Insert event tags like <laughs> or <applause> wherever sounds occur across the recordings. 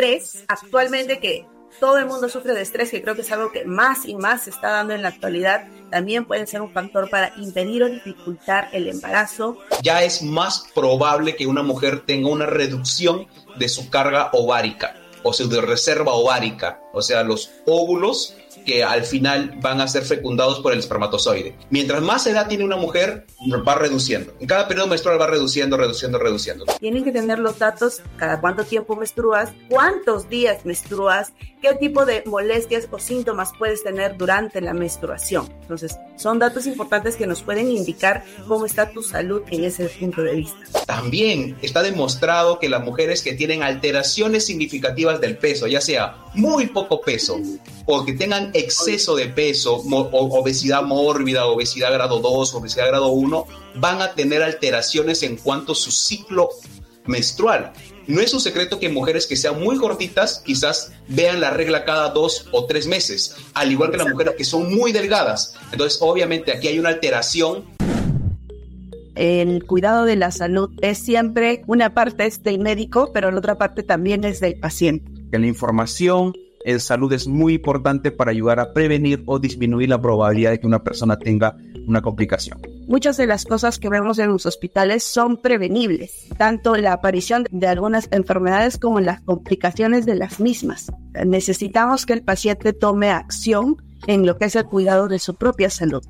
estrés, actualmente que todo el mundo sufre de estrés, que creo que es algo que más y más se está dando en la actualidad, también puede ser un factor para impedir o dificultar el embarazo. Ya es más probable que una mujer tenga una reducción de su carga ovárica o su de reserva ovárica, o sea, los óvulos que al final van a ser fecundados por el espermatozoide. Mientras más edad tiene una mujer, va reduciendo. En cada periodo menstrual va reduciendo, reduciendo, reduciendo. Tienen que tener los datos, cada cuánto tiempo menstruas, cuántos días menstruas, qué tipo de molestias o síntomas puedes tener durante la menstruación. Entonces, son datos importantes que nos pueden indicar cómo está tu salud en ese punto de vista. También está demostrado que las mujeres que tienen alteraciones significativas del peso, ya sea muy poco peso o que tengan exceso de peso, obesidad mórbida, obesidad grado 2, obesidad grado 1, van a tener alteraciones en cuanto a su ciclo menstrual. No es un secreto que mujeres que sean muy gorditas quizás vean la regla cada dos o tres meses, al igual que las mujeres que son muy delgadas. Entonces, obviamente aquí hay una alteración el cuidado de la salud es siempre una parte es del médico, pero la otra parte también es del paciente. Que la información en salud es muy importante para ayudar a prevenir o disminuir la probabilidad de que una persona tenga una complicación. Muchas de las cosas que vemos en los hospitales son prevenibles, tanto la aparición de algunas enfermedades como las complicaciones de las mismas. Necesitamos que el paciente tome acción en lo que es el cuidado de su propia salud.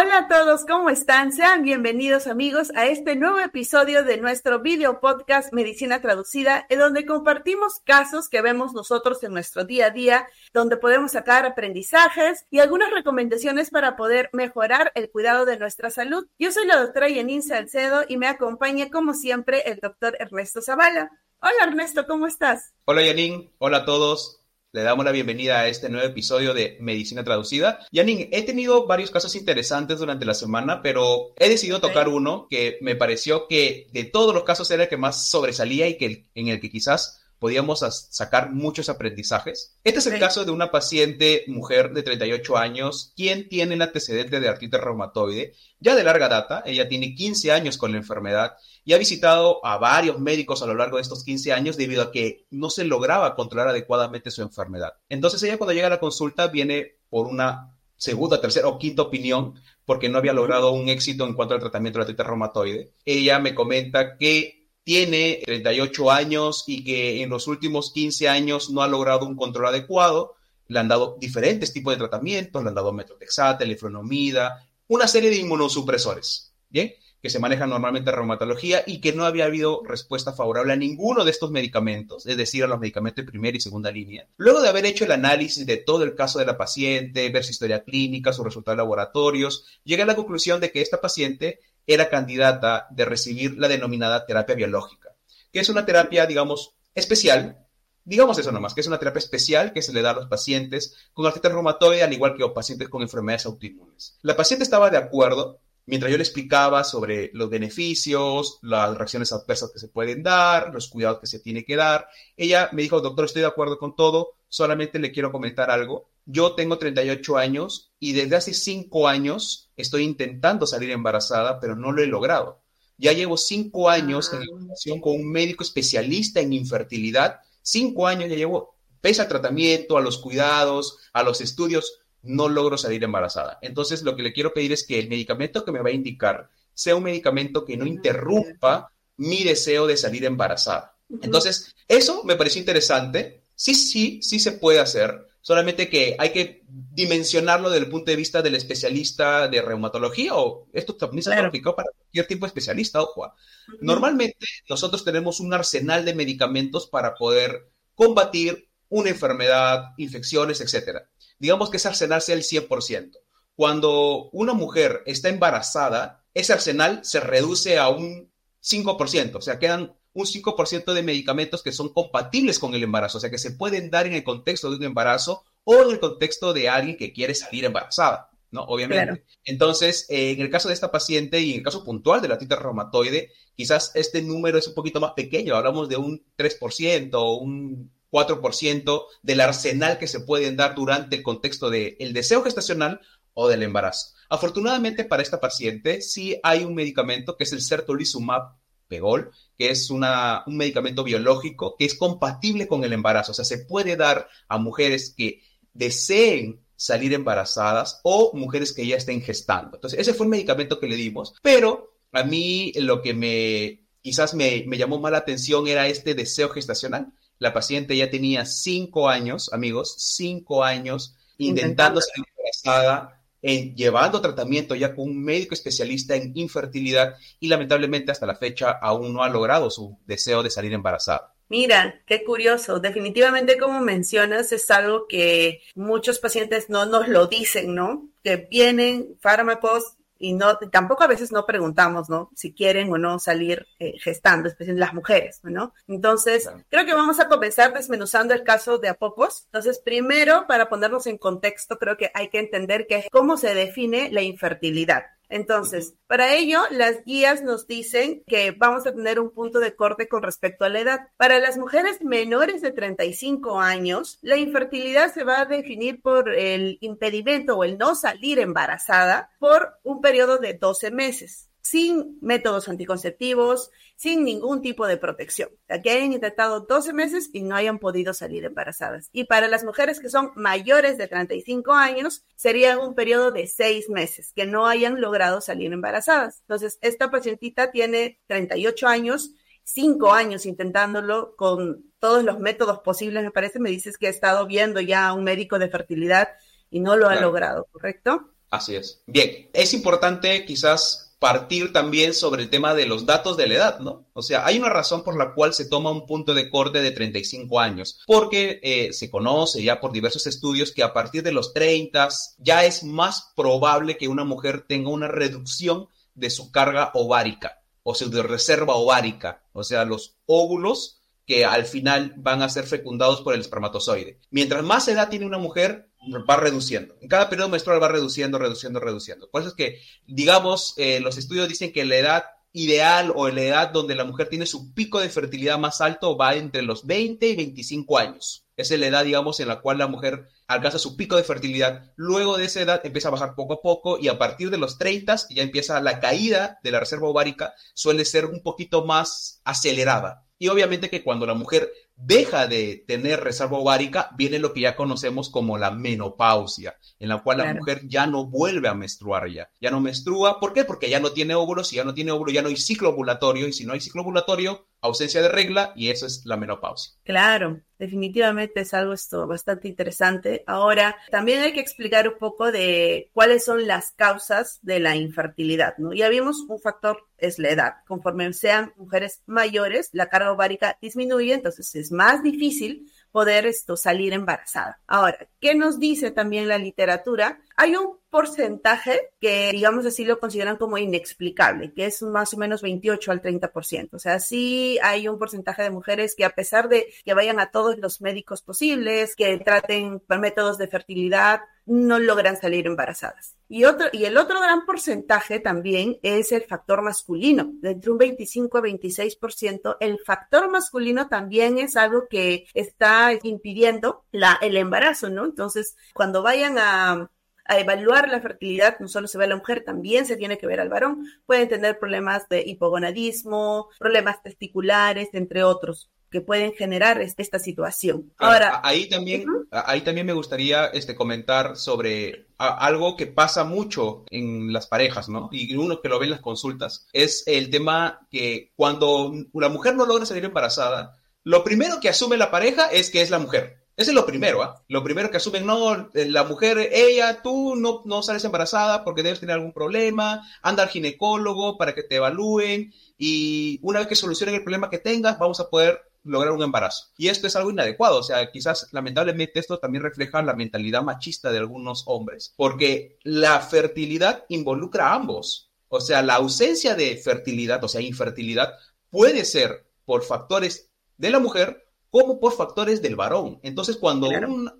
Hola a todos, ¿cómo están? Sean bienvenidos amigos a este nuevo episodio de nuestro video podcast Medicina Traducida, en donde compartimos casos que vemos nosotros en nuestro día a día, donde podemos sacar aprendizajes y algunas recomendaciones para poder mejorar el cuidado de nuestra salud. Yo soy la doctora Yanin Salcedo y me acompaña como siempre el doctor Ernesto Zavala. Hola Ernesto, ¿cómo estás? Hola Yanin, hola a todos. Le damos la bienvenida a este nuevo episodio de Medicina Traducida. Yanin, he tenido varios casos interesantes durante la semana, pero he decidido tocar uno que me pareció que de todos los casos era el que más sobresalía y que en el que quizás podíamos sacar muchos aprendizajes. Este es el caso de una paciente mujer de 38 años, quien tiene el antecedente de artritis reumatoide ya de larga data. Ella tiene 15 años con la enfermedad y ha visitado a varios médicos a lo largo de estos 15 años debido a que no se lograba controlar adecuadamente su enfermedad. Entonces ella cuando llega a la consulta viene por una segunda, tercera o quinta opinión porque no había logrado un éxito en cuanto al tratamiento de la artritis reumatoide. Ella me comenta que tiene 38 años y que en los últimos 15 años no ha logrado un control adecuado. Le han dado diferentes tipos de tratamientos, le han dado metrotexate, lefronomida, una serie de inmunosupresores, ¿bien? Que se manejan normalmente en reumatología y que no había habido respuesta favorable a ninguno de estos medicamentos, es decir, a los medicamentos de primera y segunda línea. Luego de haber hecho el análisis de todo el caso de la paciente, ver su historia clínica, sus resultados laboratorios, llegué a la conclusión de que esta paciente era candidata de recibir la denominada terapia biológica, que es una terapia, digamos, especial, digamos eso nomás, que es una terapia especial que se le da a los pacientes con artritis reumatoide, al igual que a pacientes con enfermedades autoinmunes. La paciente estaba de acuerdo mientras yo le explicaba sobre los beneficios, las reacciones adversas que se pueden dar, los cuidados que se tiene que dar. Ella me dijo, doctor, estoy de acuerdo con todo, solamente le quiero comentar algo. Yo tengo 38 años y desde hace 5 años estoy intentando salir embarazada, pero no lo he logrado. Ya llevo 5 años en relación con un médico especialista en infertilidad. 5 años ya llevo, pese al tratamiento, a los cuidados, a los estudios, no logro salir embarazada. Entonces, lo que le quiero pedir es que el medicamento que me va a indicar sea un medicamento que no interrumpa mi deseo de salir embarazada. Entonces, eso me pareció interesante. Sí, sí, sí se puede hacer solamente que hay que dimensionarlo desde el punto de vista del especialista de reumatología o esto también se ha aplicado para cualquier tipo de especialista, ojo. Normalmente nosotros tenemos un arsenal de medicamentos para poder combatir una enfermedad, infecciones, etc. Digamos que ese arsenal sea el 100%. Cuando una mujer está embarazada, ese arsenal se reduce a un 5%, o sea, quedan un 5% de medicamentos que son compatibles con el embarazo, o sea, que se pueden dar en el contexto de un embarazo o en el contexto de alguien que quiere salir embarazada, ¿no? Obviamente. Entonces, eh, en el caso de esta paciente y en el caso puntual de la tita reumatoide, quizás este número es un poquito más pequeño, hablamos de un 3% o un 4% del arsenal que se pueden dar durante el contexto del el deseo gestacional o del embarazo. Afortunadamente para esta paciente sí hay un medicamento que es el certolizumab Pegol, que es una, un medicamento biológico que es compatible con el embarazo. O sea, se puede dar a mujeres que deseen salir embarazadas o mujeres que ya estén gestando. Entonces, ese fue el medicamento que le dimos, pero a mí lo que me quizás me, me llamó más la atención era este deseo gestacional. La paciente ya tenía cinco años, amigos, cinco años intentando salir embarazada, en, llevando tratamiento ya con un médico especialista en infertilidad y lamentablemente hasta la fecha aún no ha logrado su deseo de salir embarazada. Mira, qué curioso. Definitivamente, como mencionas, es algo que muchos pacientes no nos lo dicen, ¿no? Que vienen fármacos y no tampoco a veces no preguntamos, ¿no? Si quieren o no salir eh, gestando, especialmente las mujeres, ¿no? Entonces, creo que vamos a comenzar desmenuzando el caso de Apopos. Entonces, primero, para ponernos en contexto, creo que hay que entender que cómo se define la infertilidad. Entonces, para ello, las guías nos dicen que vamos a tener un punto de corte con respecto a la edad. Para las mujeres menores de 35 años, la infertilidad se va a definir por el impedimento o el no salir embarazada por un periodo de 12 meses sin métodos anticonceptivos, sin ningún tipo de protección. Que hayan intentado 12 meses y no hayan podido salir embarazadas. Y para las mujeres que son mayores de 35 años, sería un periodo de 6 meses, que no hayan logrado salir embarazadas. Entonces, esta pacientita tiene 38 años, 5 años intentándolo con todos los métodos posibles, me parece. Me dices que ha estado viendo ya a un médico de fertilidad y no lo ha logrado, ¿correcto? Así es. Bien, es importante quizás partir también sobre el tema de los datos de la edad, ¿no? O sea, hay una razón por la cual se toma un punto de corte de 35 años, porque eh, se conoce ya por diversos estudios que a partir de los 30 ya es más probable que una mujer tenga una reducción de su carga ovárica o su de reserva ovárica, o sea, los óvulos que al final van a ser fecundados por el espermatozoide. Mientras más edad tiene una mujer, va reduciendo. En cada periodo menstrual va reduciendo, reduciendo, reduciendo. Por eso es que, digamos, eh, los estudios dicen que la edad ideal o la edad donde la mujer tiene su pico de fertilidad más alto va entre los 20 y 25 años. Esa es la edad, digamos, en la cual la mujer alcanza su pico de fertilidad. Luego de esa edad empieza a bajar poco a poco y a partir de los 30 ya empieza la caída de la reserva ovárica, suele ser un poquito más acelerada. Y obviamente que cuando la mujer deja de tener reserva ovárica, viene lo que ya conocemos como la menopausia, en la cual la mujer ya no vuelve a menstruar ya, ya no menstrua, ¿por qué? Porque ya no tiene óvulos, si ya no tiene óvulo, ya no hay ciclo ovulatorio, y si no hay ciclo ovulatorio, ausencia de regla, y eso es la menopausia. Claro, definitivamente es algo esto bastante interesante. Ahora, también hay que explicar un poco de cuáles son las causas de la infertilidad, ¿no? Ya vimos un factor es la edad. Conforme sean mujeres mayores, la carga ovárica disminuye, entonces es más difícil poder esto, salir embarazada. Ahora, ¿qué nos dice también la literatura? Hay un porcentaje que, digamos así, lo consideran como inexplicable, que es más o menos 28 al 30%. O sea, sí hay un porcentaje de mujeres que a pesar de que vayan a todos los médicos posibles, que traten métodos de fertilidad, no logran salir embarazadas. Y, otro, y el otro gran porcentaje también es el factor masculino. De entre un 25 a 26%, el factor masculino también es algo que está impidiendo la, el embarazo, ¿no? Entonces, cuando vayan a, a evaluar la fertilidad, no solo se ve a la mujer, también se tiene que ver al varón. Pueden tener problemas de hipogonadismo, problemas testiculares, entre otros que pueden generar esta situación. Ahora, ahí también, ahí también me gustaría este, comentar sobre algo que pasa mucho en las parejas, ¿no? Y uno que lo ve en las consultas, es el tema que cuando una mujer no logra salir embarazada, lo primero que asume la pareja es que es la mujer. Ese es lo primero, ¿ah? Lo primero que asumen, no, la mujer, ella, tú no, no sales embarazada porque debes tener algún problema, anda al ginecólogo para que te evalúen y una vez que solucionen el problema que tengas, vamos a poder lograr un embarazo. Y esto es algo inadecuado, o sea, quizás lamentablemente esto también refleja la mentalidad machista de algunos hombres, porque la fertilidad involucra a ambos. O sea, la ausencia de fertilidad, o sea, infertilidad, puede ser por factores de la mujer como por factores del varón. Entonces, cuando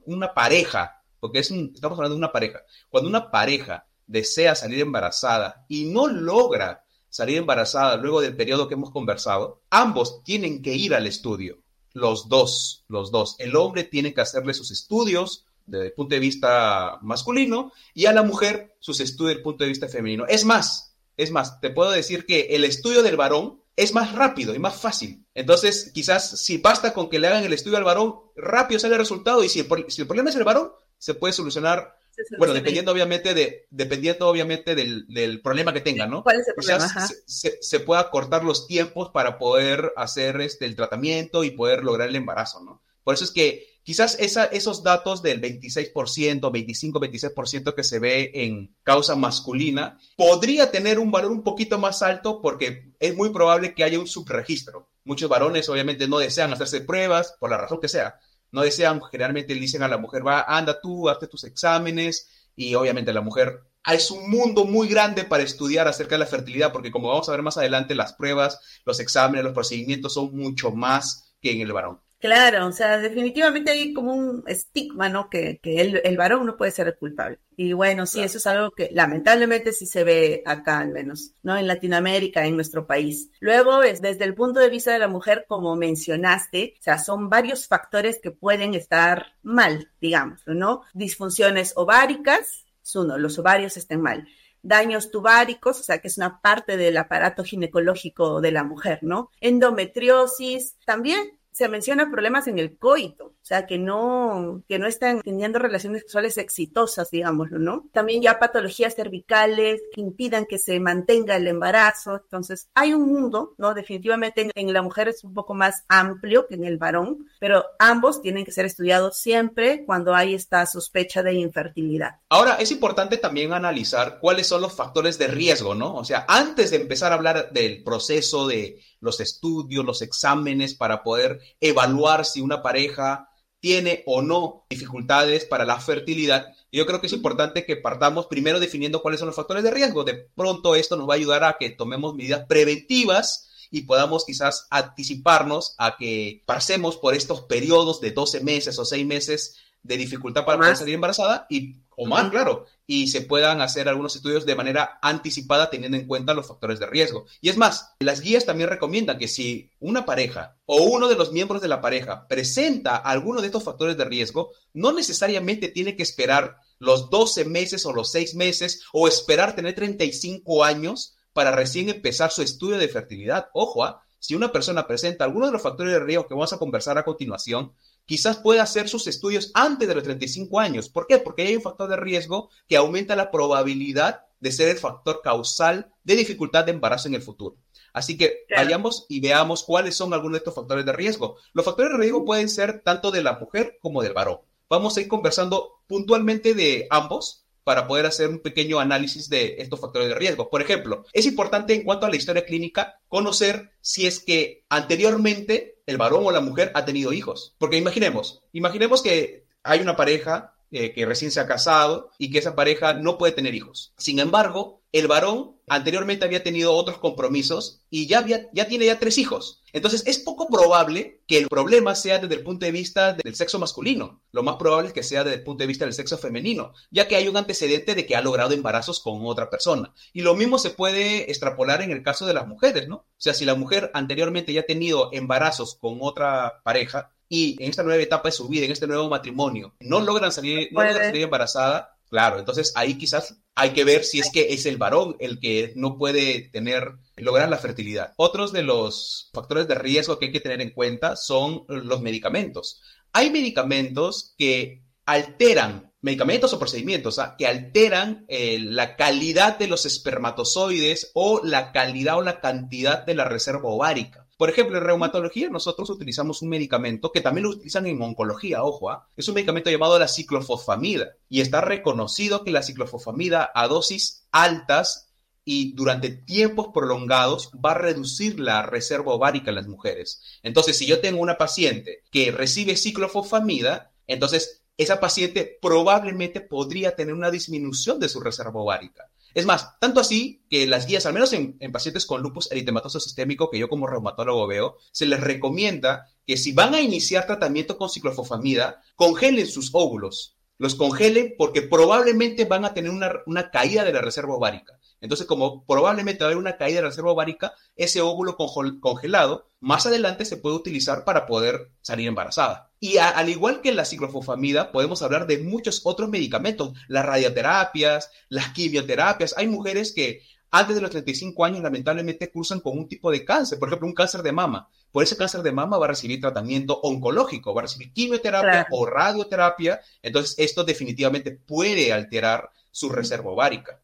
una pareja, porque es estamos hablando de una pareja, cuando una pareja desea salir embarazada y no logra salir embarazada luego del periodo que hemos conversado, ambos tienen que ir al estudio. Los dos, los dos. El hombre tiene que hacerle sus estudios desde el punto de vista masculino y a la mujer sus estudios desde el punto de vista femenino. Es más, es más, te puedo decir que el estudio del varón es más rápido y más fácil. Entonces, quizás si basta con que le hagan el estudio al varón, rápido sale el resultado y si el, si el problema es el varón, se puede solucionar bueno, dependiendo obviamente de, dependiendo obviamente del, del problema que tenga, ¿no? ¿Cuál es el problema? Se, se, pueda cortar los tiempos para poder hacer este, el tratamiento y poder lograr el embarazo, ¿no? Por eso es que quizás esos datos del 26%, 25, 26% que se ve en causa masculina, podría tener un valor un poquito más alto porque es muy probable que haya un subregistro. Muchos varones obviamente no desean hacerse pruebas por la razón que sea no desean, generalmente le dicen a la mujer, va, anda tú, hazte tus exámenes, y obviamente la mujer ah, es un mundo muy grande para estudiar acerca de la fertilidad, porque como vamos a ver más adelante, las pruebas, los exámenes, los procedimientos son mucho más que en el varón. Claro, o sea, definitivamente hay como un estigma, ¿no? Que, que el, el, varón no puede ser el culpable. Y bueno, sí, eso es algo que lamentablemente sí se ve acá al menos, ¿no? En Latinoamérica, en nuestro país. Luego, es, desde el punto de vista de la mujer, como mencionaste, o sea, son varios factores que pueden estar mal, digamos, ¿no? Disfunciones ováricas, uno, los ovarios estén mal daños tubáricos, o sea, que es una parte del aparato ginecológico de la mujer, ¿no? Endometriosis, también se menciona problemas en el coito, o sea, que no, que no están teniendo relaciones sexuales exitosas, digámoslo, ¿no? También ya patologías cervicales que impidan que se mantenga el embarazo. Entonces, hay un mundo, ¿no? Definitivamente en, la mujer es un poco más amplio que en el varón, pero ambos tienen que ser estudiados siempre cuando hay esta sospecha de infertilidad. Ahora, es importante también analizar cuáles son los factores de riesgo, ¿no? O sea, antes de empezar a hablar del proceso de los estudios, los exámenes para poder evaluar si una pareja tiene o no dificultades para la fertilidad. Yo creo que es importante que partamos primero definiendo cuáles son los factores de riesgo. De pronto esto nos va a ayudar a que tomemos medidas preventivas y podamos quizás anticiparnos a que pasemos por estos periodos de 12 meses o 6 meses de dificultad para poder salir embarazada y o más, claro, y se puedan hacer algunos estudios de manera anticipada teniendo en cuenta los factores de riesgo. Y es más, las guías también recomiendan que si una pareja o uno de los miembros de la pareja presenta alguno de estos factores de riesgo, no necesariamente tiene que esperar los 12 meses o los 6 meses o esperar tener 35 años para recién empezar su estudio de fertilidad. Ojo, ¿ah? si una persona presenta alguno de los factores de riesgo que vamos a conversar a continuación, quizás pueda hacer sus estudios antes de los 35 años. ¿Por qué? Porque hay un factor de riesgo que aumenta la probabilidad de ser el factor causal de dificultad de embarazo en el futuro. Así que vayamos y veamos cuáles son algunos de estos factores de riesgo. Los factores de riesgo pueden ser tanto de la mujer como del varón. Vamos a ir conversando puntualmente de ambos para poder hacer un pequeño análisis de estos factores de riesgo. Por ejemplo, es importante en cuanto a la historia clínica conocer si es que anteriormente el varón o la mujer ha tenido hijos. Porque imaginemos, imaginemos que hay una pareja eh, que recién se ha casado y que esa pareja no puede tener hijos. Sin embargo, el varón anteriormente había tenido otros compromisos y ya, había, ya tiene ya tres hijos. Entonces es poco probable que el problema sea desde el punto de vista del sexo masculino. Lo más probable es que sea desde el punto de vista del sexo femenino, ya que hay un antecedente de que ha logrado embarazos con otra persona. Y lo mismo se puede extrapolar en el caso de las mujeres, ¿no? O sea, si la mujer anteriormente ya ha tenido embarazos con otra pareja, y en esta nueva etapa de su vida, en este nuevo matrimonio, no logran salir, no logran salir embarazada, Claro, entonces ahí quizás hay que ver si es que es el varón el que no puede tener, lograr la fertilidad. Otros de los factores de riesgo que hay que tener en cuenta son los medicamentos. Hay medicamentos que alteran, medicamentos o procedimientos, que alteran eh, la calidad de los espermatozoides o la calidad o la cantidad de la reserva ovárica. Por ejemplo, en reumatología nosotros utilizamos un medicamento que también lo utilizan en oncología, ojo, ¿ah? es un medicamento llamado la ciclofosfamida y está reconocido que la ciclofosfamida a dosis altas y durante tiempos prolongados va a reducir la reserva ovárica en las mujeres. Entonces, si yo tengo una paciente que recibe ciclofosfamida, entonces esa paciente probablemente podría tener una disminución de su reserva ovárica. Es más, tanto así que las guías, al menos en, pacientes con lupus eritematoso sistémico, que yo como reumatólogo veo, se les recomienda que si van a iniciar tratamiento con ciclofosfamida, congelen sus óvulos. Los congelen porque probablemente van a tener una, una caída de la reserva ovárica. Entonces, como probablemente va a haber una caída de la reserva ovárica, ese óvulo congelado más adelante se puede utilizar para poder salir embarazada. Y al igual que la ciclofosfamida, podemos hablar de muchos otros medicamentos, las radioterapias, las quimioterapias. Hay mujeres que antes de los 35 años lamentablemente cursan con un tipo de cáncer, por ejemplo, un cáncer de mama. Por ese cáncer de mama va a recibir tratamiento oncológico, va a recibir quimioterapia o radioterapia. Entonces, esto definitivamente puede alterar su reserva ovárica.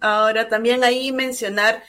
Ahora, también ahí mencionar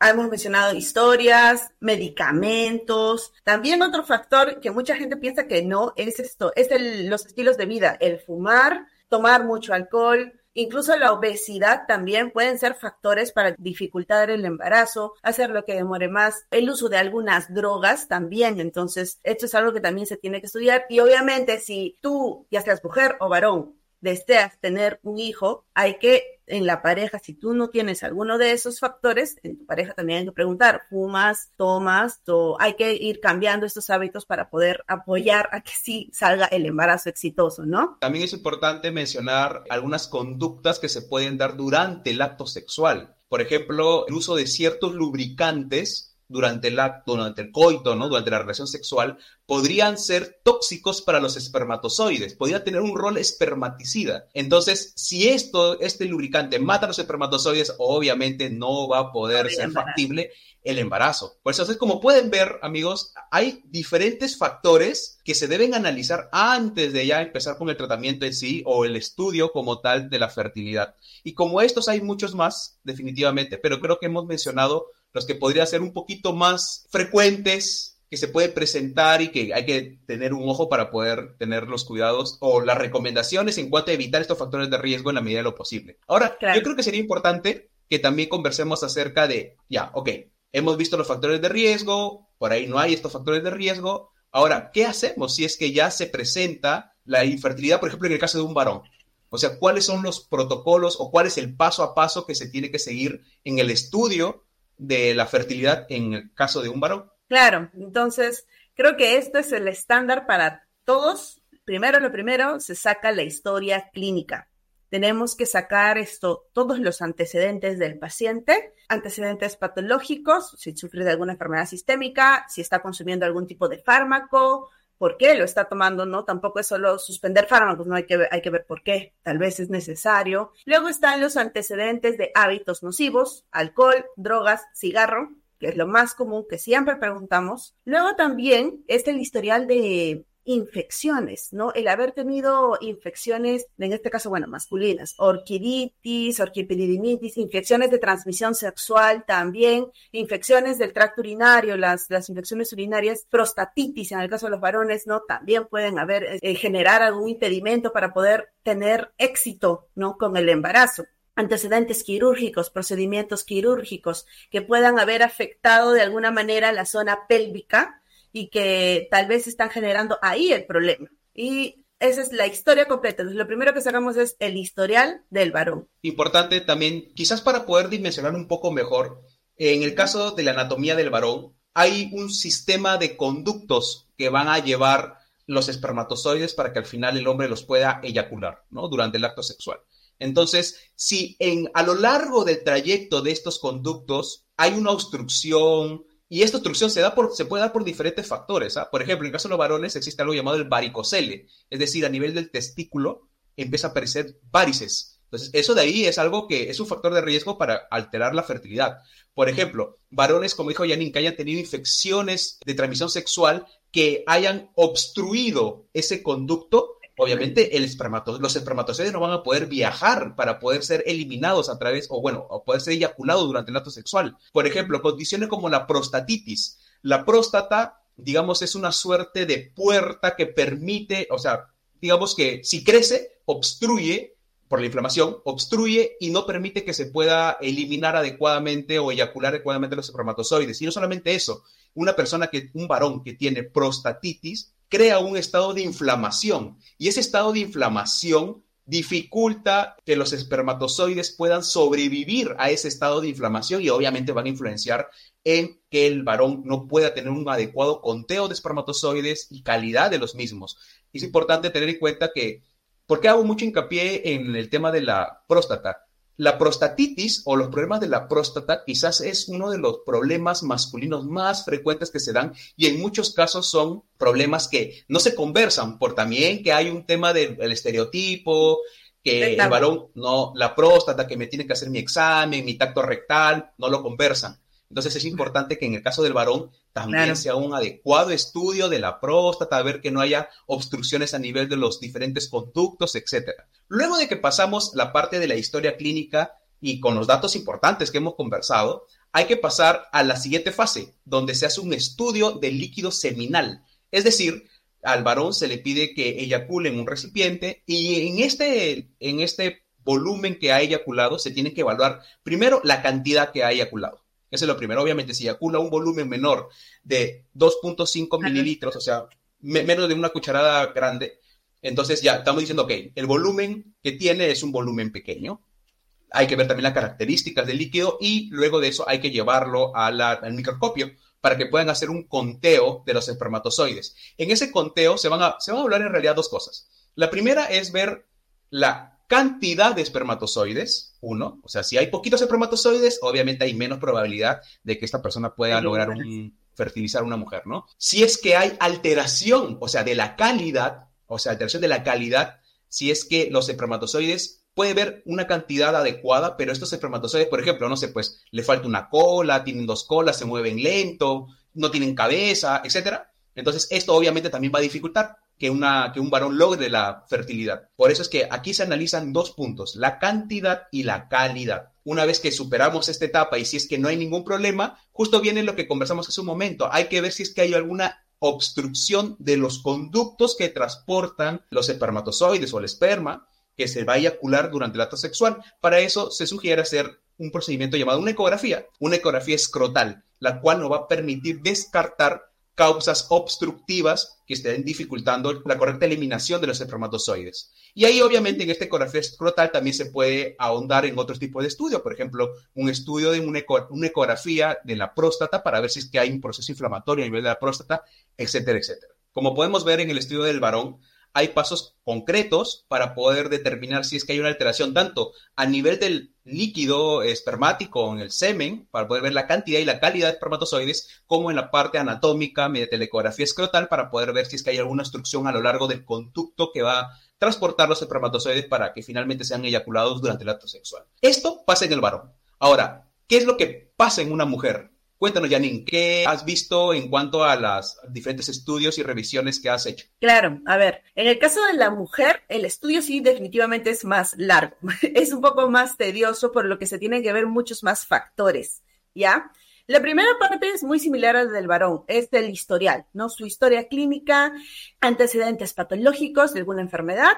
Hemos mencionado historias, medicamentos. También otro factor que mucha gente piensa que no es esto, es los estilos de vida, el fumar, tomar mucho alcohol, Incluso la obesidad también pueden ser factores para dificultar el embarazo, hacer lo que demore más, el uso de algunas drogas también. Entonces, esto es algo que también se tiene que estudiar. Y obviamente, si tú, ya seas mujer o varón, deseas tener un hijo, hay que en la pareja, si tú no tienes alguno de esos factores, en tu pareja también hay que preguntar, fumas, tomas, o hay que ir cambiando estos hábitos para poder apoyar a que sí salga el embarazo exitoso, ¿no? También es importante mencionar algunas conductas que se pueden dar durante el acto sexual. Por ejemplo, el uso de ciertos lubricantes durante el acto, durante el coito, ¿no? Durante la relación sexual, podrían ser tóxicos para los espermatozoides, podría tener un rol espermaticida. Entonces, si esto, este lubricante mata a los espermatozoides, obviamente no va a poder ser factible el embarazo. Por eso, como pueden ver, amigos, hay diferentes factores que se deben analizar antes de ya empezar con el tratamiento en sí o el estudio como tal de la fertilidad. Y como estos hay muchos más, definitivamente, pero creo que hemos mencionado los que podrían ser un poquito más frecuentes, que se pueden presentar y que hay que tener un ojo para poder tener los cuidados o las recomendaciones en cuanto a evitar estos factores de riesgo en la medida de lo posible. Ahora, yo creo que sería importante que también conversemos acerca de, ya, ok, hemos visto los factores de riesgo, por ahí no hay estos factores de riesgo. Ahora, ¿qué hacemos si es que ya se presenta la infertilidad, por ejemplo, en el caso de un varón? O sea, ¿cuáles son los protocolos o cuál es el paso a paso que se tiene que seguir en el estudio de la fertilidad en el caso de un varón. Claro, entonces creo que esto es el estándar para todos. Primero, lo primero, se saca la historia clínica. Tenemos que sacar esto, todos los antecedentes del paciente, antecedentes patológicos, si sufre de alguna enfermedad sistémica, si está consumiendo algún tipo de fármaco, por qué lo está tomando, ¿no? Tampoco es solo suspender fármacos, no hay que ver, hay que ver por qué, tal vez es necesario. Luego están los antecedentes de hábitos nocivos, alcohol, drogas, cigarro, que es lo más común que siempre preguntamos. Luego también es el historial de infecciones, ¿no? El haber tenido infecciones, en este caso, bueno, masculinas, orquiditis, orquipedidimitis, infecciones de transmisión sexual también, infecciones del tracto urinario, las, las infecciones urinarias, prostatitis, en el caso de los varones, ¿no? También pueden haber, eh, generar algún impedimento para poder tener éxito, ¿no? Con el embarazo antecedentes quirúrgicos, procedimientos quirúrgicos que puedan haber afectado de alguna manera la zona pélvica, y que tal vez están generando ahí el problema. Y esa es la historia completa. Entonces, lo primero que sacamos es el historial del varón. Importante también, quizás para poder dimensionar un poco mejor, en el caso de la anatomía del varón, hay un sistema de conductos que van a llevar los espermatozoides para que al final el hombre los pueda eyacular, ¿no? Durante el acto sexual. Entonces, si en, a lo largo del trayecto de estos conductos hay una obstrucción, y esta obstrucción se, da por, se puede dar por diferentes factores. ¿ah? Por ejemplo, en el caso de los varones existe algo llamado el varicocele, es decir, a nivel del testículo empieza a aparecer varices. Entonces, eso de ahí es algo que es un factor de riesgo para alterar la fertilidad. Por ejemplo, varones, como dijo Yanin, que hayan tenido infecciones de transmisión sexual que hayan obstruido ese conducto obviamente los espermatozoides no van a poder viajar para poder ser eliminados a través, o bueno, o poder ser eyaculados durante el acto sexual. Por ejemplo, condiciones como la prostatitis. La próstata, digamos, es una suerte de puerta que permite, o sea, digamos que si crece, obstruye por la inflamación, obstruye y no permite que se pueda eliminar adecuadamente o eyacular adecuadamente los espermatozoides. Y no solamente eso, una persona que, un varón que tiene prostatitis, crea un estado de inflamación y ese estado de inflamación dificulta que los espermatozoides puedan sobrevivir a ese estado de inflamación y obviamente van a influenciar en que el varón no pueda tener un adecuado conteo de espermatozoides y calidad de los mismos. Es importante tener en cuenta que, ¿por qué hago mucho hincapié en el tema de la próstata? La prostatitis o los problemas de la próstata quizás es uno de los problemas masculinos más frecuentes que se dan y en muchos casos son problemas que no se conversan por también que hay un tema del estereotipo, que el varón no, la próstata, que me tiene que hacer mi examen, mi tacto rectal, no lo conversan. Entonces es importante que en el caso del varón también sea un adecuado estudio de la próstata, ver que no haya obstrucciones a nivel de los diferentes conductos, etc. Luego de que pasamos la parte de la historia clínica y con los datos importantes que hemos conversado, hay que pasar a la siguiente fase, donde se hace un estudio del líquido seminal. Es decir, al varón se le pide que eyacule en un recipiente y en este, en este volumen que ha eyaculado se tiene que evaluar primero la cantidad que ha eyaculado. Eso es lo primero. Obviamente, si eyacula un volumen menor de 2.5 mililitros, o sea, menos de una cucharada grande, entonces ya estamos diciendo, ok, el volumen que tiene es un volumen pequeño. Hay que ver también las características del líquido y luego de eso hay que llevarlo al microscopio para que puedan hacer un conteo de los espermatozoides. En ese conteo se van a, se van a hablar en realidad dos cosas. La primera es ver la cantidad de espermatozoides, uno, o sea, si hay poquitos espermatozoides, obviamente hay menos probabilidad de que esta persona pueda lograr un, fertilizar a una mujer, ¿no? Si es que hay alteración, o sea, de la calidad, o sea, alteración de la calidad, si es que los espermatozoides puede ver una cantidad adecuada, pero estos espermatozoides, por ejemplo, no sé, pues le falta una cola, tienen dos colas, se mueven lento, no tienen cabeza, etcétera. Entonces, esto obviamente también va a dificultar que, un varón logre la fertilidad. Por eso es que aquí se analizan dos puntos, la cantidad y la calidad. Una vez que superamos esta etapa y si es que no hay ningún problema, justo viene lo que conversamos hace un momento. Hay que ver si es que hay alguna obstrucción de los conductos que transportan los espermatozoides o el esperma que se va a eyacular durante el acto sexual. Para eso se sugiere hacer un procedimiento llamado una ecografía, una ecografía escrotal, la cual nos va a permitir descartar causas obstructivas que estén dificultando la correcta eliminación de los espermatozoides. Y ahí, obviamente, en esta ecografía escrotal también se puede ahondar en otros tipos de estudios, por ejemplo, un estudio de una, ecografía de la próstata para ver si es que hay un proceso inflamatorio a nivel de la próstata, etcétera, etcétera. Como podemos ver en el estudio del varón, hay pasos concretos para poder determinar si es que hay una alteración tanto a nivel del líquido espermático en el semen, para poder ver la cantidad y la calidad de espermatozoides, como en la parte anatómica mediante la ecografía escrotal para poder ver si es que hay alguna obstrucción a lo largo del conducto que va a transportar los espermatozoides para que finalmente sean eyaculados durante el acto sexual. Esto pasa en el varón. Ahora, ¿qué es lo que pasa en una mujer? Cuéntanos, Janine, ¿qué has visto en cuanto a los diferentes estudios y revisiones que has hecho? Claro, a ver, en el caso de la mujer, el estudio sí definitivamente es más largo, <laughs> es un poco más tedioso, por lo que se tienen que ver muchos más factores, ¿ya? La primera parte es muy similar a la del varón, es del historial, ¿no? Su historia clínica, antecedentes patológicos de alguna enfermedad,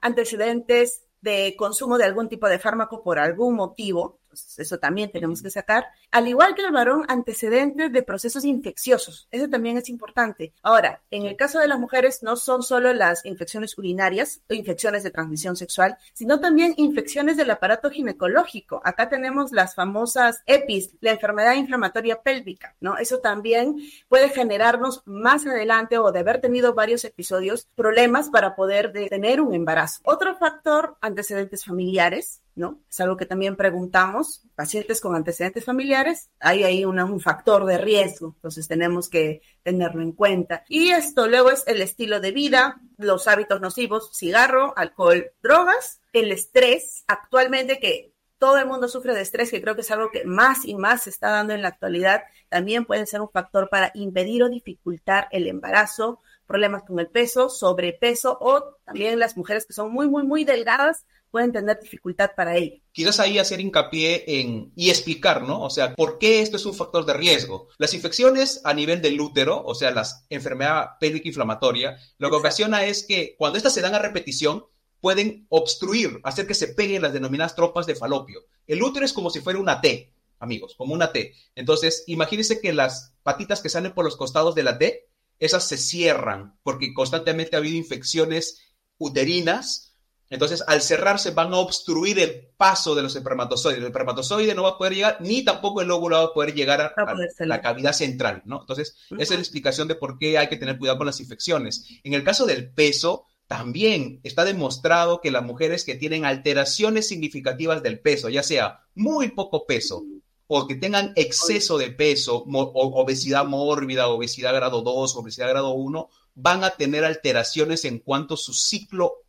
antecedentes de consumo de algún tipo de fármaco por algún motivo, eso también tenemos que sacar. Al igual que el varón, antecedentes de procesos infecciosos. Eso también es importante. Ahora, en el caso de las mujeres, no son solo las infecciones urinarias o infecciones de transmisión sexual, sino también infecciones del aparato ginecológico. Acá tenemos las famosas EPIs, la enfermedad inflamatoria pélvica, ¿no? Eso también puede generarnos más adelante o de haber tenido varios episodios problemas para poder tener un embarazo. Otro factor, antecedentes familiares, ¿no? Es algo que también preguntamos, pacientes con antecedentes familiares, hay ahí un factor de riesgo, entonces tenemos que tenerlo en cuenta. Y esto luego es el estilo de vida, los hábitos nocivos, cigarro, alcohol, drogas, el estrés, actualmente que todo el mundo sufre de estrés, que creo que es algo que más y más se está dando en la actualidad, también puede ser un factor para impedir o dificultar el embarazo, problemas con el peso, sobrepeso o también las mujeres que son muy, muy, muy delgadas pueden tener dificultad para ello. Quizás ahí hacer hincapié en y explicar, ¿no? O sea, ¿por qué esto es un factor de riesgo? Las infecciones a nivel del útero, o sea, la enfermedad pélvica inflamatoria, lo que ocasiona es que cuando estas se dan a repetición, pueden obstruir, hacer que se peguen las denominadas tropas de falopio. El útero es como si fuera una T, amigos, como una T. Entonces, imagínense que las patitas que salen por los costados de la T, esas se cierran porque constantemente ha habido infecciones uterinas entonces, al cerrarse van a obstruir el paso de los espermatozoides. El espermatozoide no va a poder llegar, ni tampoco el óvulo va a poder llegar a, la cavidad central, ¿no? Entonces, esa es la explicación de por qué hay que tener cuidado con las infecciones. En el caso del peso, también está demostrado que las mujeres que tienen alteraciones significativas del peso, ya sea muy poco peso o que tengan exceso de peso, obesidad mórbida, obesidad grado 2, obesidad grado 1, van a tener alteraciones en cuanto a su ciclo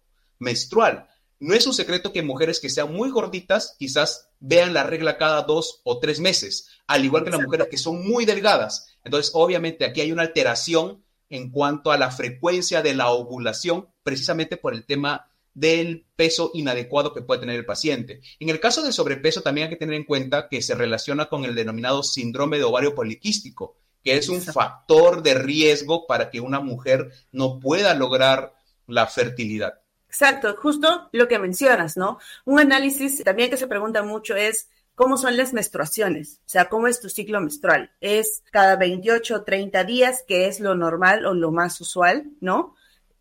menstrual. No es un secreto que mujeres que sean muy gorditas quizás vean la regla cada dos o tres meses, al igual que las mujeres que son muy delgadas. Entonces, obviamente, aquí hay una alteración en cuanto a la frecuencia de la ovulación, precisamente por el tema del peso inadecuado que puede tener el paciente. En el caso del sobrepeso, también hay que tener en cuenta que se relaciona con el denominado síndrome de ovario poliquístico, que es un factor de riesgo para que una mujer no pueda lograr la fertilidad. Exacto, justo lo que mencionas, ¿no? Un análisis también que se pregunta mucho es cómo son las menstruaciones, o sea, cómo es tu ciclo menstrual. Es cada 28 o 30 días, que es lo normal o lo más usual, ¿no?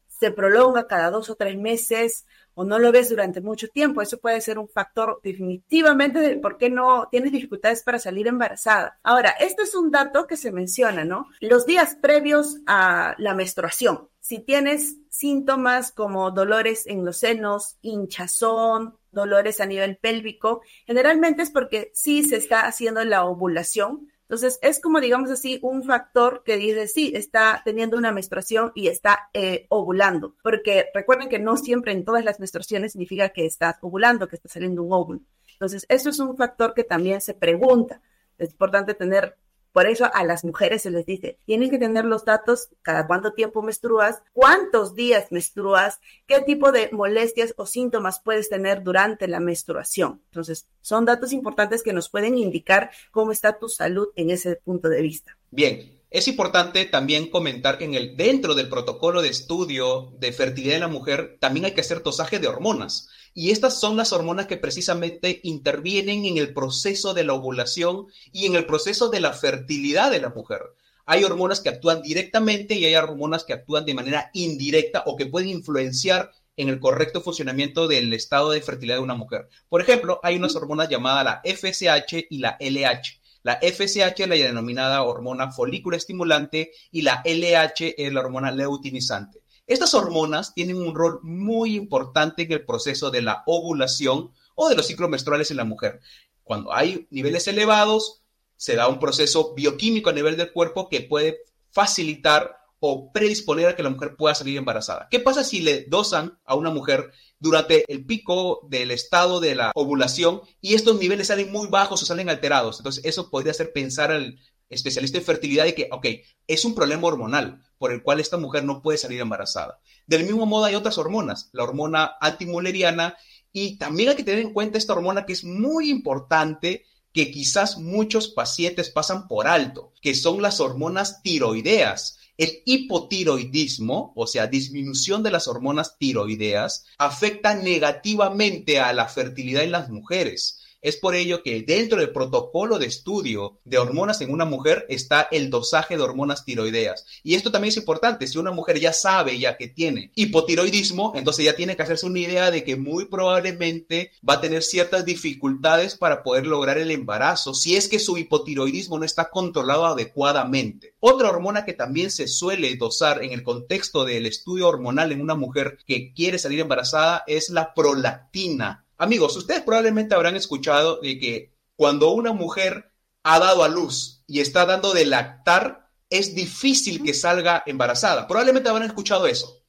Se prolonga cada dos o tres meses o no lo ves durante mucho tiempo. Eso puede ser un factor definitivamente de por qué no tienes dificultades para salir embarazada. Ahora, este es un dato que se menciona, ¿no? Los días previos a la menstruación. Si tienes síntomas como dolores en los senos, hinchazón, dolores a nivel pélvico, generalmente es porque sí se está haciendo la ovulación, entonces, es como, digamos así, un factor que dice, sí, está teniendo una menstruación y está eh, ovulando, porque recuerden que no siempre en todas las menstruaciones significa que estás ovulando, que está saliendo un óvulo. Entonces, eso es un factor que también se pregunta. Es importante tener por eso a las mujeres se les dice, tienen que tener los datos, cada cuánto tiempo menstruas, cuántos días menstruas, qué tipo de molestias o síntomas puedes tener durante la menstruación. Entonces, son datos importantes que nos pueden indicar cómo está tu salud en ese punto de vista. Bien, es importante también comentar que en el, dentro del protocolo de estudio de fertilidad de la mujer también hay que hacer dosaje de hormonas. Y estas son las hormonas que precisamente intervienen en el proceso de la ovulación y en el proceso de la fertilidad de la mujer. Hay hormonas que actúan directamente y hay hormonas que actúan de manera indirecta o que pueden influenciar en el correcto funcionamiento del estado de fertilidad de una mujer. Por ejemplo, hay unas hormonas llamadas la FSH y la LH. La FSH es la denominada hormona folículo estimulante y la LH es la hormona leutinizante. Estas hormonas tienen un rol muy importante en el proceso de la ovulación o de los ciclos menstruales en la mujer. Cuando hay niveles elevados, se da un proceso bioquímico a nivel del cuerpo que puede facilitar o predisponer a que la mujer pueda salir embarazada. ¿Qué pasa si le dosan a una mujer durante el pico del estado de la ovulación y estos niveles salen muy bajos o salen alterados? Entonces, eso podría hacer pensar al especialista en fertilidad de que, ok, es un problema hormonal por el cual esta mujer no puede salir embarazada. Del mismo modo hay otras hormonas, la hormona antimuleriana y también hay que tener en cuenta esta hormona que es muy importante que quizás muchos pacientes pasan por alto, que son las hormonas tiroideas. El hipotiroidismo, o sea, disminución de las hormonas tiroideas, afecta negativamente a la fertilidad en las mujeres. Es por ello que dentro del protocolo de estudio de hormonas en una mujer está el dosaje de hormonas tiroideas. Y esto también es importante. Si una mujer ya sabe ya que tiene hipotiroidismo, entonces ya tiene que hacerse una idea de que muy probablemente va a tener ciertas dificultades para poder lograr el embarazo si es que su hipotiroidismo no está controlado adecuadamente. Otra hormona que también se suele dosar en el contexto del estudio hormonal en una mujer que quiere salir embarazada es la prolactina. Amigos, ustedes probablemente habrán escuchado de que cuando una mujer ha dado a luz y está dando de lactar, es difícil que salga embarazada. Probablemente habrán escuchado eso.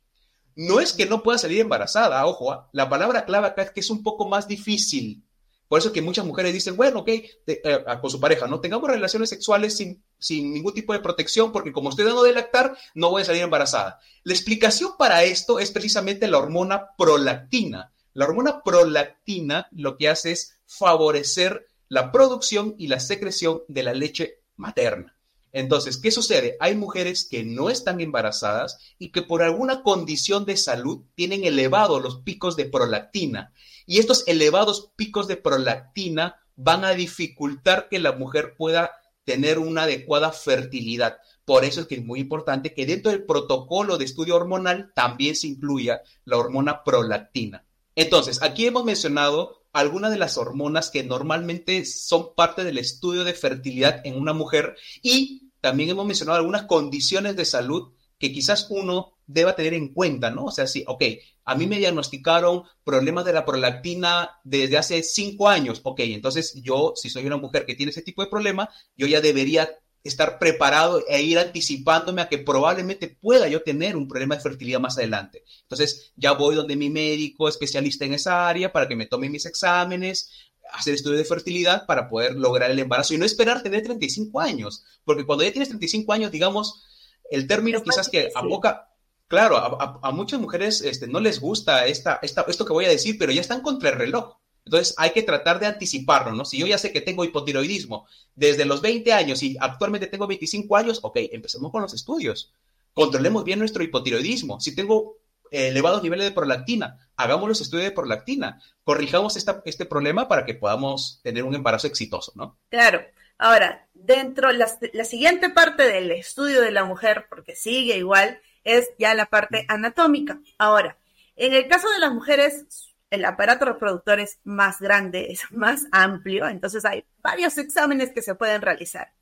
No es que no pueda salir embarazada, ojo, ¿ah? la palabra clave acá es que es un poco más difícil. Por eso que muchas mujeres dicen, bueno, ok, eh, con su pareja, no tengamos relaciones sexuales sin, sin ningún tipo de protección, porque como estoy dando de lactar, no voy a salir embarazada. La explicación para esto es precisamente la hormona prolactina. La hormona prolactina lo que hace es favorecer la producción y la secreción de la leche materna. Entonces, ¿qué sucede? Hay mujeres que no están embarazadas y que por alguna condición de salud tienen elevados los picos de prolactina. Y estos elevados picos de prolactina van a dificultar que la mujer pueda tener una adecuada fertilidad. Por eso es que es muy importante que dentro del protocolo de estudio hormonal también se incluya la hormona prolactina. Entonces, aquí hemos mencionado algunas de las hormonas que normalmente son parte del estudio de fertilidad en una mujer y también hemos mencionado algunas condiciones de salud que quizás uno deba tener en cuenta, ¿no? O sea, sí, ok, a mí me diagnosticaron problemas de la prolactina desde hace cinco años, ok, entonces yo, si soy una mujer que tiene ese tipo de problema, yo ya debería estar preparado e ir anticipándome a que probablemente pueda yo tener un problema de fertilidad más adelante. Entonces ya voy donde mi médico especialista en esa área para que me tome mis exámenes, hacer estudios de fertilidad para poder lograr el embarazo y no esperar tener 35 años, porque cuando ya tienes 35 años, digamos, el término quizás que a poca, claro, a, muchas mujeres este, no les gusta esta, esta, esto que voy a decir, pero ya están contra el reloj. Entonces hay que tratar de anticiparlo, ¿no? Si yo ya sé que tengo hipotiroidismo desde los 20 años y actualmente tengo 25 años, ok, empecemos con los estudios. Controlemos bien nuestro hipotiroidismo. Si tengo elevados niveles de prolactina, hagamos los estudios de prolactina, corrijamos este problema para que podamos tener un embarazo exitoso, ¿no? Claro. Ahora, dentro, la siguiente parte del estudio de la mujer, porque sigue igual, es ya la parte anatómica. Ahora, en el caso de las mujeres, el aparato reproductor es más grande, es <laughs> más amplio, entonces hay varios exámenes que se pueden realizar.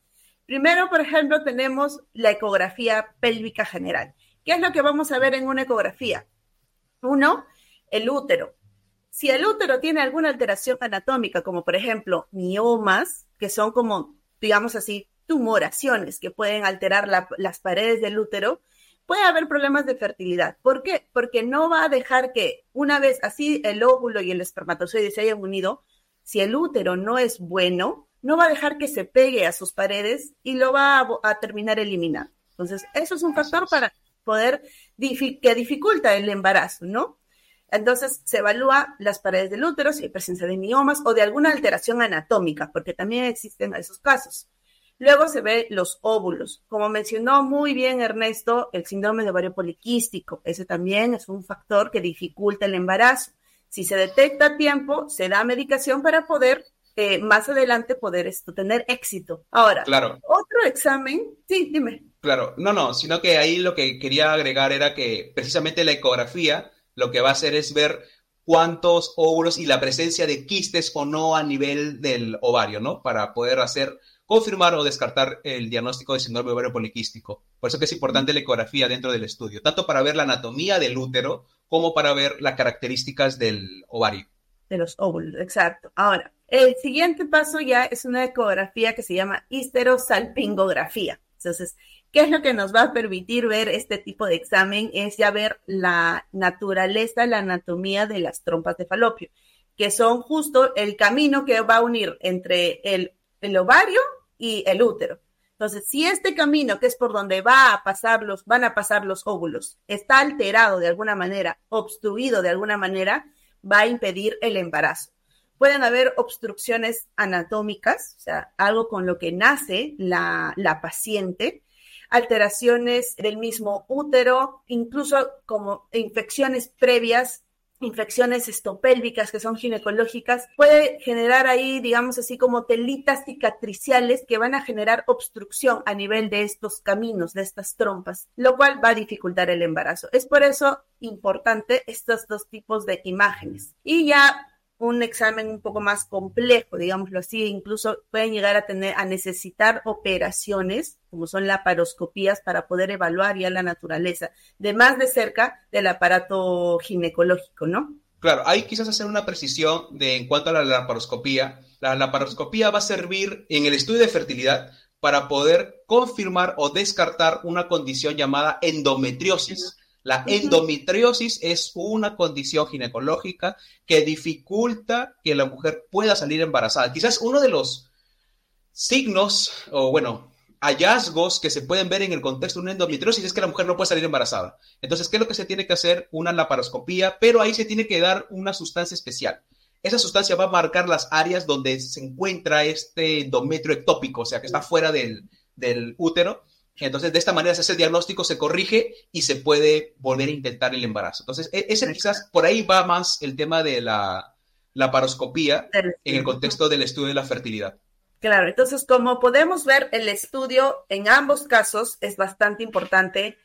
Primero, por ejemplo, tenemos la ecografía pélvica general. ¿Qué es lo que vamos a ver en una ecografía? Uno, el útero. Si el útero tiene alguna alteración anatómica, como por ejemplo miomas, que son como, digamos así, tumoraciones que pueden alterar las paredes del útero, puede haber problemas de fertilidad. ¿Por qué? Porque no va a dejar que una vez así el óvulo y el espermatozoide se hayan unido, si el útero no es bueno, no va a dejar que se pegue a sus paredes y lo va a, terminar eliminando. Entonces, eso es un factor para poder, que dificulta el embarazo, ¿no? Entonces, se evalúa las paredes del útero, si hay presencia de miomas o de alguna alteración anatómica, porque también existen esos casos. Luego se ve los óvulos. Como mencionó muy bien Ernesto, el síndrome de ovario poliquístico, ese también es un factor que dificulta el embarazo. Si se detecta a tiempo, se da medicación para poder eh, más adelante poder esto, tener éxito. Ahora, claro. otro examen, sí, dime. Claro, no, no, sino que ahí lo que quería agregar era que precisamente la ecografía lo que va a hacer es ver cuántos óvulos y la presencia de quistes o no a nivel del ovario, ¿no? Para poder hacer confirmar o descartar el diagnóstico de síndrome ovario poliquístico. Por eso que es importante la ecografía dentro del estudio, tanto para ver la anatomía del útero como para ver las características del ovario. De los óvulos, exacto. Ahora, el siguiente paso ya es una ecografía que se llama histerosalpingografía. Entonces, ¿qué es lo que nos va a permitir ver este tipo de examen? Es ya ver la naturaleza, la anatomía de las trompas de falopio, que son justo el camino que va a unir entre el, el ovario y el útero. Entonces, si este camino, que es por donde va a pasar los, van a pasar los óvulos, está alterado de alguna manera, obstruido de alguna manera, va a impedir el embarazo. Pueden haber obstrucciones anatómicas, o sea, algo con lo que nace la, la paciente, alteraciones del mismo útero, incluso como infecciones previas infecciones estopélvicas que son ginecológicas, puede generar ahí, digamos así, como telitas cicatriciales que van a generar obstrucción a nivel de estos caminos, de estas trompas, lo cual va a dificultar el embarazo. Es por eso importante estos dos tipos de imágenes. Y ya un examen un poco más complejo, digámoslo así, incluso pueden llegar a tener a necesitar operaciones, como son laparoscopías, para poder evaluar ya la naturaleza de más de cerca del aparato ginecológico, ¿no? Claro, hay quizás hacer una precisión de en cuanto a la laparoscopía. La laparoscopía va a servir en el estudio de fertilidad para poder confirmar o descartar una condición llamada endometriosis. La endometriosis es una condición ginecológica que dificulta que la mujer pueda salir embarazada. Quizás uno de los signos, o bueno, hallazgos que se pueden ver en el contexto de una endometriosis es que la mujer no puede salir embarazada. Entonces, ¿qué es lo que se tiene que hacer? Una laparoscopía, pero ahí se tiene que dar una sustancia especial. Esa sustancia va a marcar las áreas donde se encuentra este endometrio ectópico, o sea, que está fuera del, del útero entonces, de esta manera se hace el diagnóstico, se corrige y se puede volver a intentar el embarazo. Entonces, e-, ese quizás por ahí va más el tema de la, la paroscopía en el contexto del estudio de la fertilidad. Claro, entonces como podemos ver, el estudio en ambos casos es bastante importante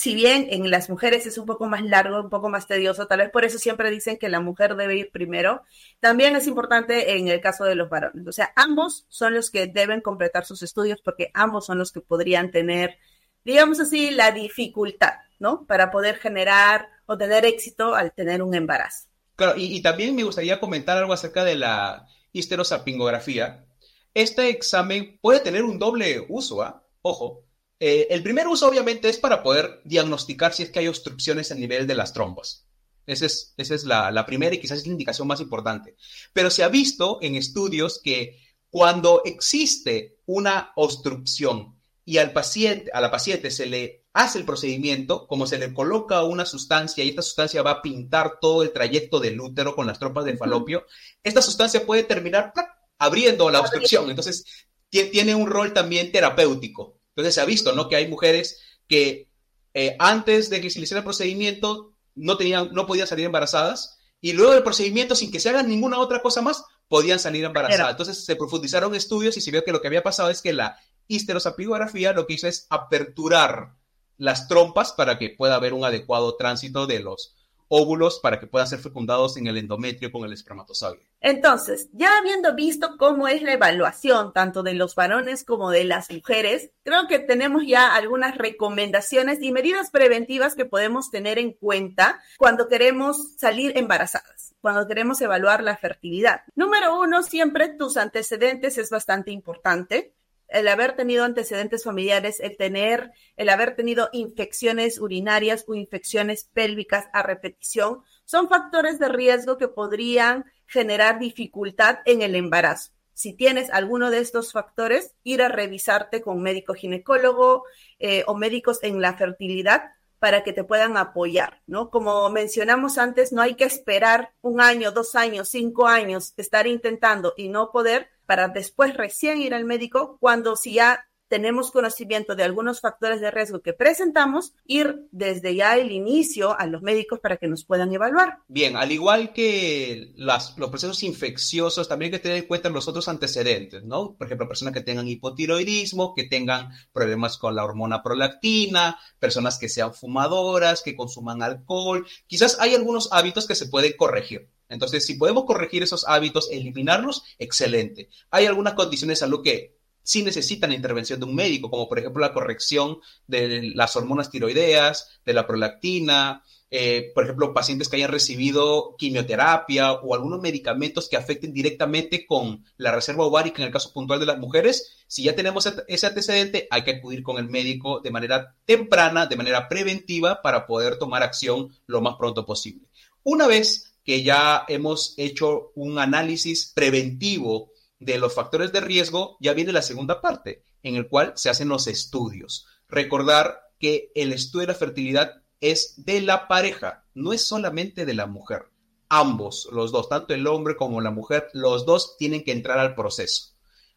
si bien en las mujeres es un poco más largo, un poco más tedioso, tal vez por eso siempre dicen que la mujer debe ir primero, también es importante en el caso de los varones. O sea, ambos son los que deben completar sus estudios porque ambos son los que podrían tener, digamos así, la dificultad, ¿no? Para poder generar o tener éxito al tener un embarazo. Claro, y, también me gustaría comentar algo acerca de la histerosapingografía. este examen puede tener un doble uso, ¿ah? Ojo. Eh, el primer uso obviamente es para poder diagnosticar si es que hay obstrucciones a nivel de las trompas. Esa es, esa es la, la, primera y quizás es la indicación más importante. Pero se ha visto en estudios que cuando existe una obstrucción y al paciente, a la paciente se le hace el procedimiento, como se le coloca una sustancia y esta sustancia va a pintar todo el trayecto del útero con las trompas del falopio, esta sustancia puede terminar abriendo la obstrucción. Entonces, tiene un rol también terapéutico. Entonces, se ha visto, ¿no? Que hay mujeres que eh, antes de que se le hiciera el procedimiento no, tenían, no podían salir embarazadas y luego del procedimiento, sin que se haga ninguna otra cosa más, podían salir embarazadas. Entonces, se profundizaron estudios y se vio que lo que había pasado es que la histerosapidografía lo que hizo es aperturar las trompas para que pueda haber un adecuado tránsito de los óvulos para que puedan ser fecundados en el endometrio con el espermatozoide. Entonces, ya habiendo visto cómo es la evaluación tanto de los varones como de las mujeres, creo que tenemos ya algunas recomendaciones y medidas preventivas que podemos tener en cuenta cuando queremos salir embarazadas, cuando queremos evaluar la fertilidad. Número uno, siempre tus antecedentes es bastante importante el haber tenido antecedentes familiares, el tener, el haber tenido infecciones urinarias o infecciones pélvicas a repetición, son factores de riesgo que podrían generar dificultad en el embarazo. Si tienes alguno de estos factores, ir a revisarte con médico ginecólogo eh, o médicos en la fertilidad para que te puedan apoyar, ¿no? Como mencionamos antes, no hay que esperar un año, dos años, cinco años, estar intentando y no poder para después recién ir al médico cuando si ya tenemos conocimiento de algunos factores de riesgo que presentamos, ir desde ya el inicio a los médicos para que nos puedan evaluar. Bien, al igual que los procesos infecciosos, también hay que tener en cuenta los otros antecedentes, ¿no? Por ejemplo, personas que tengan hipotiroidismo, que tengan problemas con la hormona prolactina, personas que sean fumadoras, que consuman alcohol. Quizás hay algunos hábitos que se pueden corregir. Entonces, si podemos corregir esos hábitos, eliminarlos, excelente. Hay algunas condiciones de salud que sí necesitan la intervención de un médico, como por ejemplo la corrección de las hormonas tiroideas, de la prolactina, eh, por ejemplo, pacientes que hayan recibido quimioterapia o algunos medicamentos que afecten directamente con la reserva ovárica en el caso puntual de las mujeres. Si ya tenemos ese antecedente, hay que acudir con el médico de manera temprana, de manera preventiva, para poder tomar acción lo más pronto posible. Una vez que ya hemos hecho un análisis preventivo de los factores de riesgo, ya viene la segunda parte, en el cual se hacen los estudios. Recordar que el estudio de la fertilidad es de la pareja, no es solamente de la mujer. Ambos, los dos, tanto el hombre como la mujer, los dos tienen que entrar al proceso.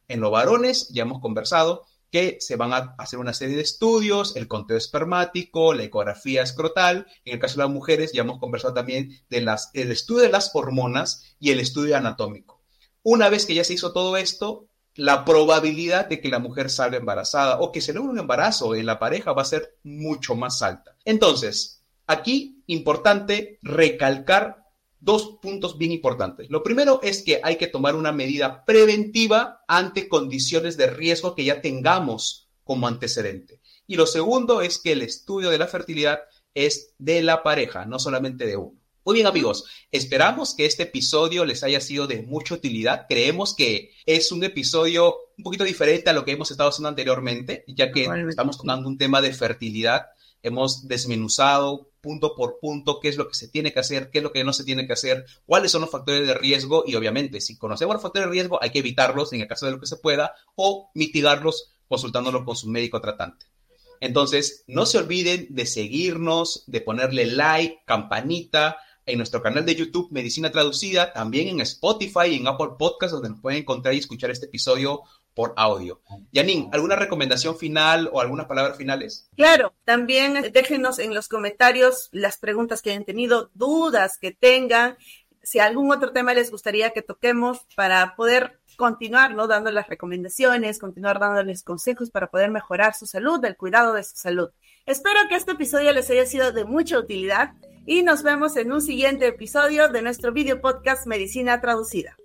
En los varones, ya hemos conversado, que se van a hacer una serie de estudios, el conteo espermático, la ecografía escrotal. En el caso de las mujeres, ya hemos conversado también del estudio de las hormonas y el estudio anatómico. Una vez que ya se hizo todo esto, la probabilidad de que la mujer salga embarazada o que se logre un embarazo en la pareja va a ser mucho más alta. Entonces, aquí importante recalcar dos puntos bien importantes. Lo primero es que hay que tomar una medida preventiva ante condiciones de riesgo que ya tengamos como antecedente. Y lo segundo es que el estudio de la fertilidad es de la pareja, no solamente de uno. Muy bien amigos, esperamos que este episodio les haya sido de mucha utilidad. Creemos que es un episodio un poquito diferente a lo que hemos estado haciendo anteriormente, ya que estamos tocando un tema de fertilidad. Hemos desmenuzado punto por punto qué es lo que se tiene que hacer, qué es lo que no se tiene que hacer, cuáles son los factores de riesgo y obviamente si conocemos los factores de riesgo hay que evitarlos en el caso de lo que se pueda o mitigarlos consultándolo con su médico tratante. Entonces, no se olviden de seguirnos, de ponerle like, campanita, en nuestro canal de YouTube Medicina Traducida, también en Spotify y en Apple Podcasts, donde nos pueden encontrar y escuchar este episodio por audio. Yanin, ¿alguna recomendación final o algunas palabras finales? Claro, también déjenos en los comentarios las preguntas que hayan tenido, dudas que tengan, si algún otro tema les gustaría que toquemos para poder continuar, ¿no? Dando las recomendaciones, continuar dándoles consejos para poder mejorar su salud, el cuidado de su salud. Espero que este episodio les haya sido de mucha utilidad y nos vemos en un siguiente episodio de nuestro video podcast Medicina Traducida.